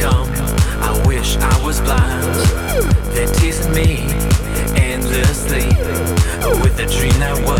come. I wish I was blind. They're teasing me endlessly with a dream that was.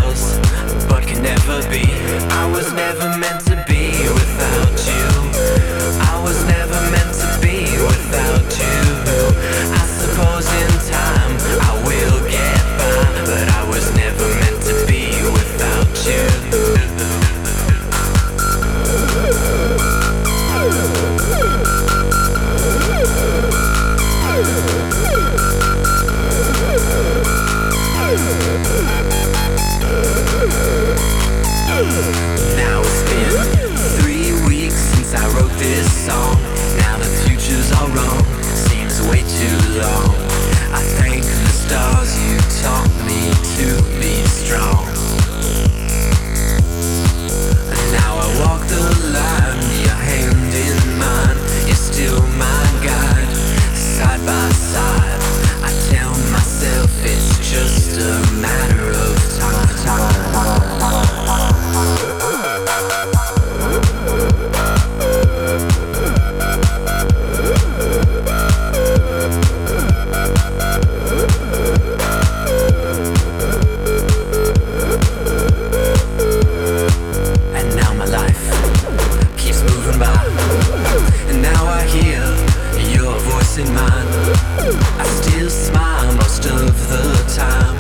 I still smile most of the time.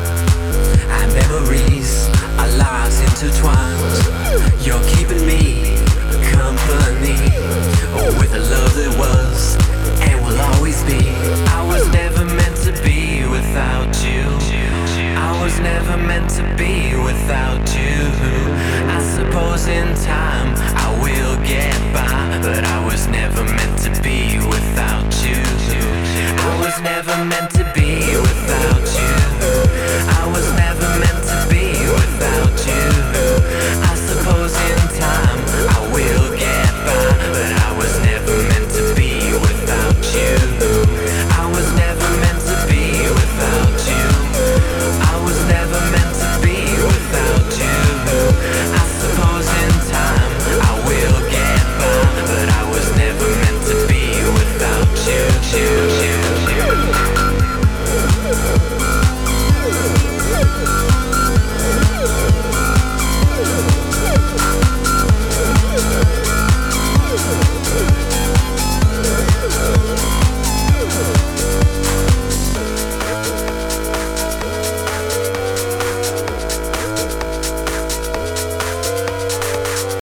Memories are lies intertwined. You're keeping never meant to be without you. I was